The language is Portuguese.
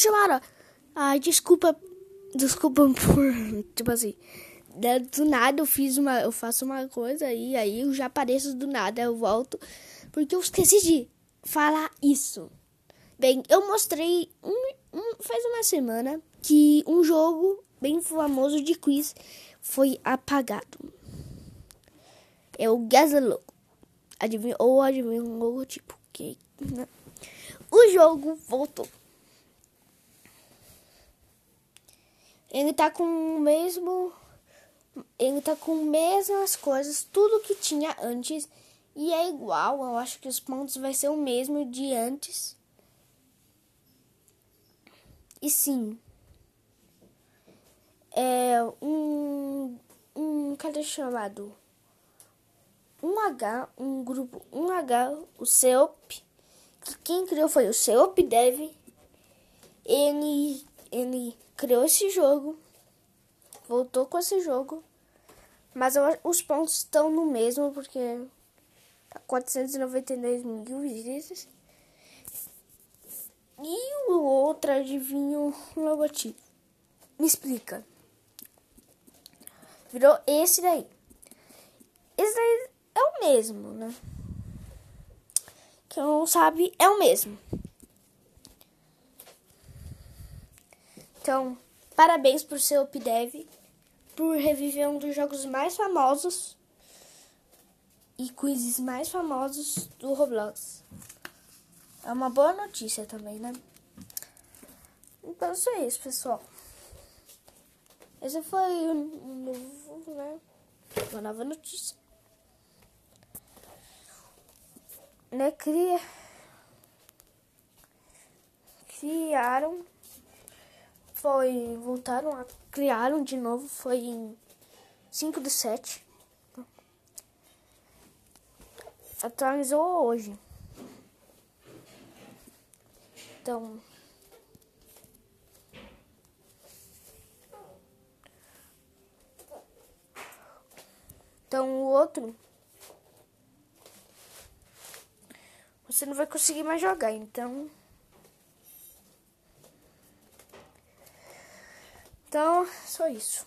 chamado. Ai, desculpa. Desculpa por. Tipo assim. Do nada eu fiz uma. Eu faço uma coisa e aí eu já apareço do nada. Eu volto. Porque eu esqueci de falar isso. Bem, eu mostrei um, um, faz uma semana que um jogo bem famoso de quiz foi apagado. É o Gazalogo. Adivinha, ou adivinha um logotipo. Que, né? O jogo voltou. Ele tá com o mesmo. Ele tá com mesmas coisas, tudo que tinha antes. E é igual, eu acho que os pontos vai ser o mesmo de antes. E sim. É um. Um. Cadê chamado? Um H, um grupo, um H, o CEOP. Que quem criou foi o CEOP Dev. Ele. Ele criou esse jogo, voltou com esse jogo, mas eu, os pontos estão no mesmo porque tá 492 mil visitas. E o outro adivinho logotipo. Me explica. Virou esse daí. Esse daí é o mesmo, né? Quem não sabe é o mesmo. Então, parabéns por seu Updev, por reviver um dos jogos mais famosos e quizzes mais famosos do Roblox. É uma boa notícia também, né? Então, isso é isso, pessoal. Esse foi um novo, né? Uma nova notícia. Né, cria... Criaram foi. Voltaram a. Criaram de novo. Foi em 5 de 7. Atualizou hoje. Então. Então o outro. Você não vai conseguir mais jogar, então. Então, só isso.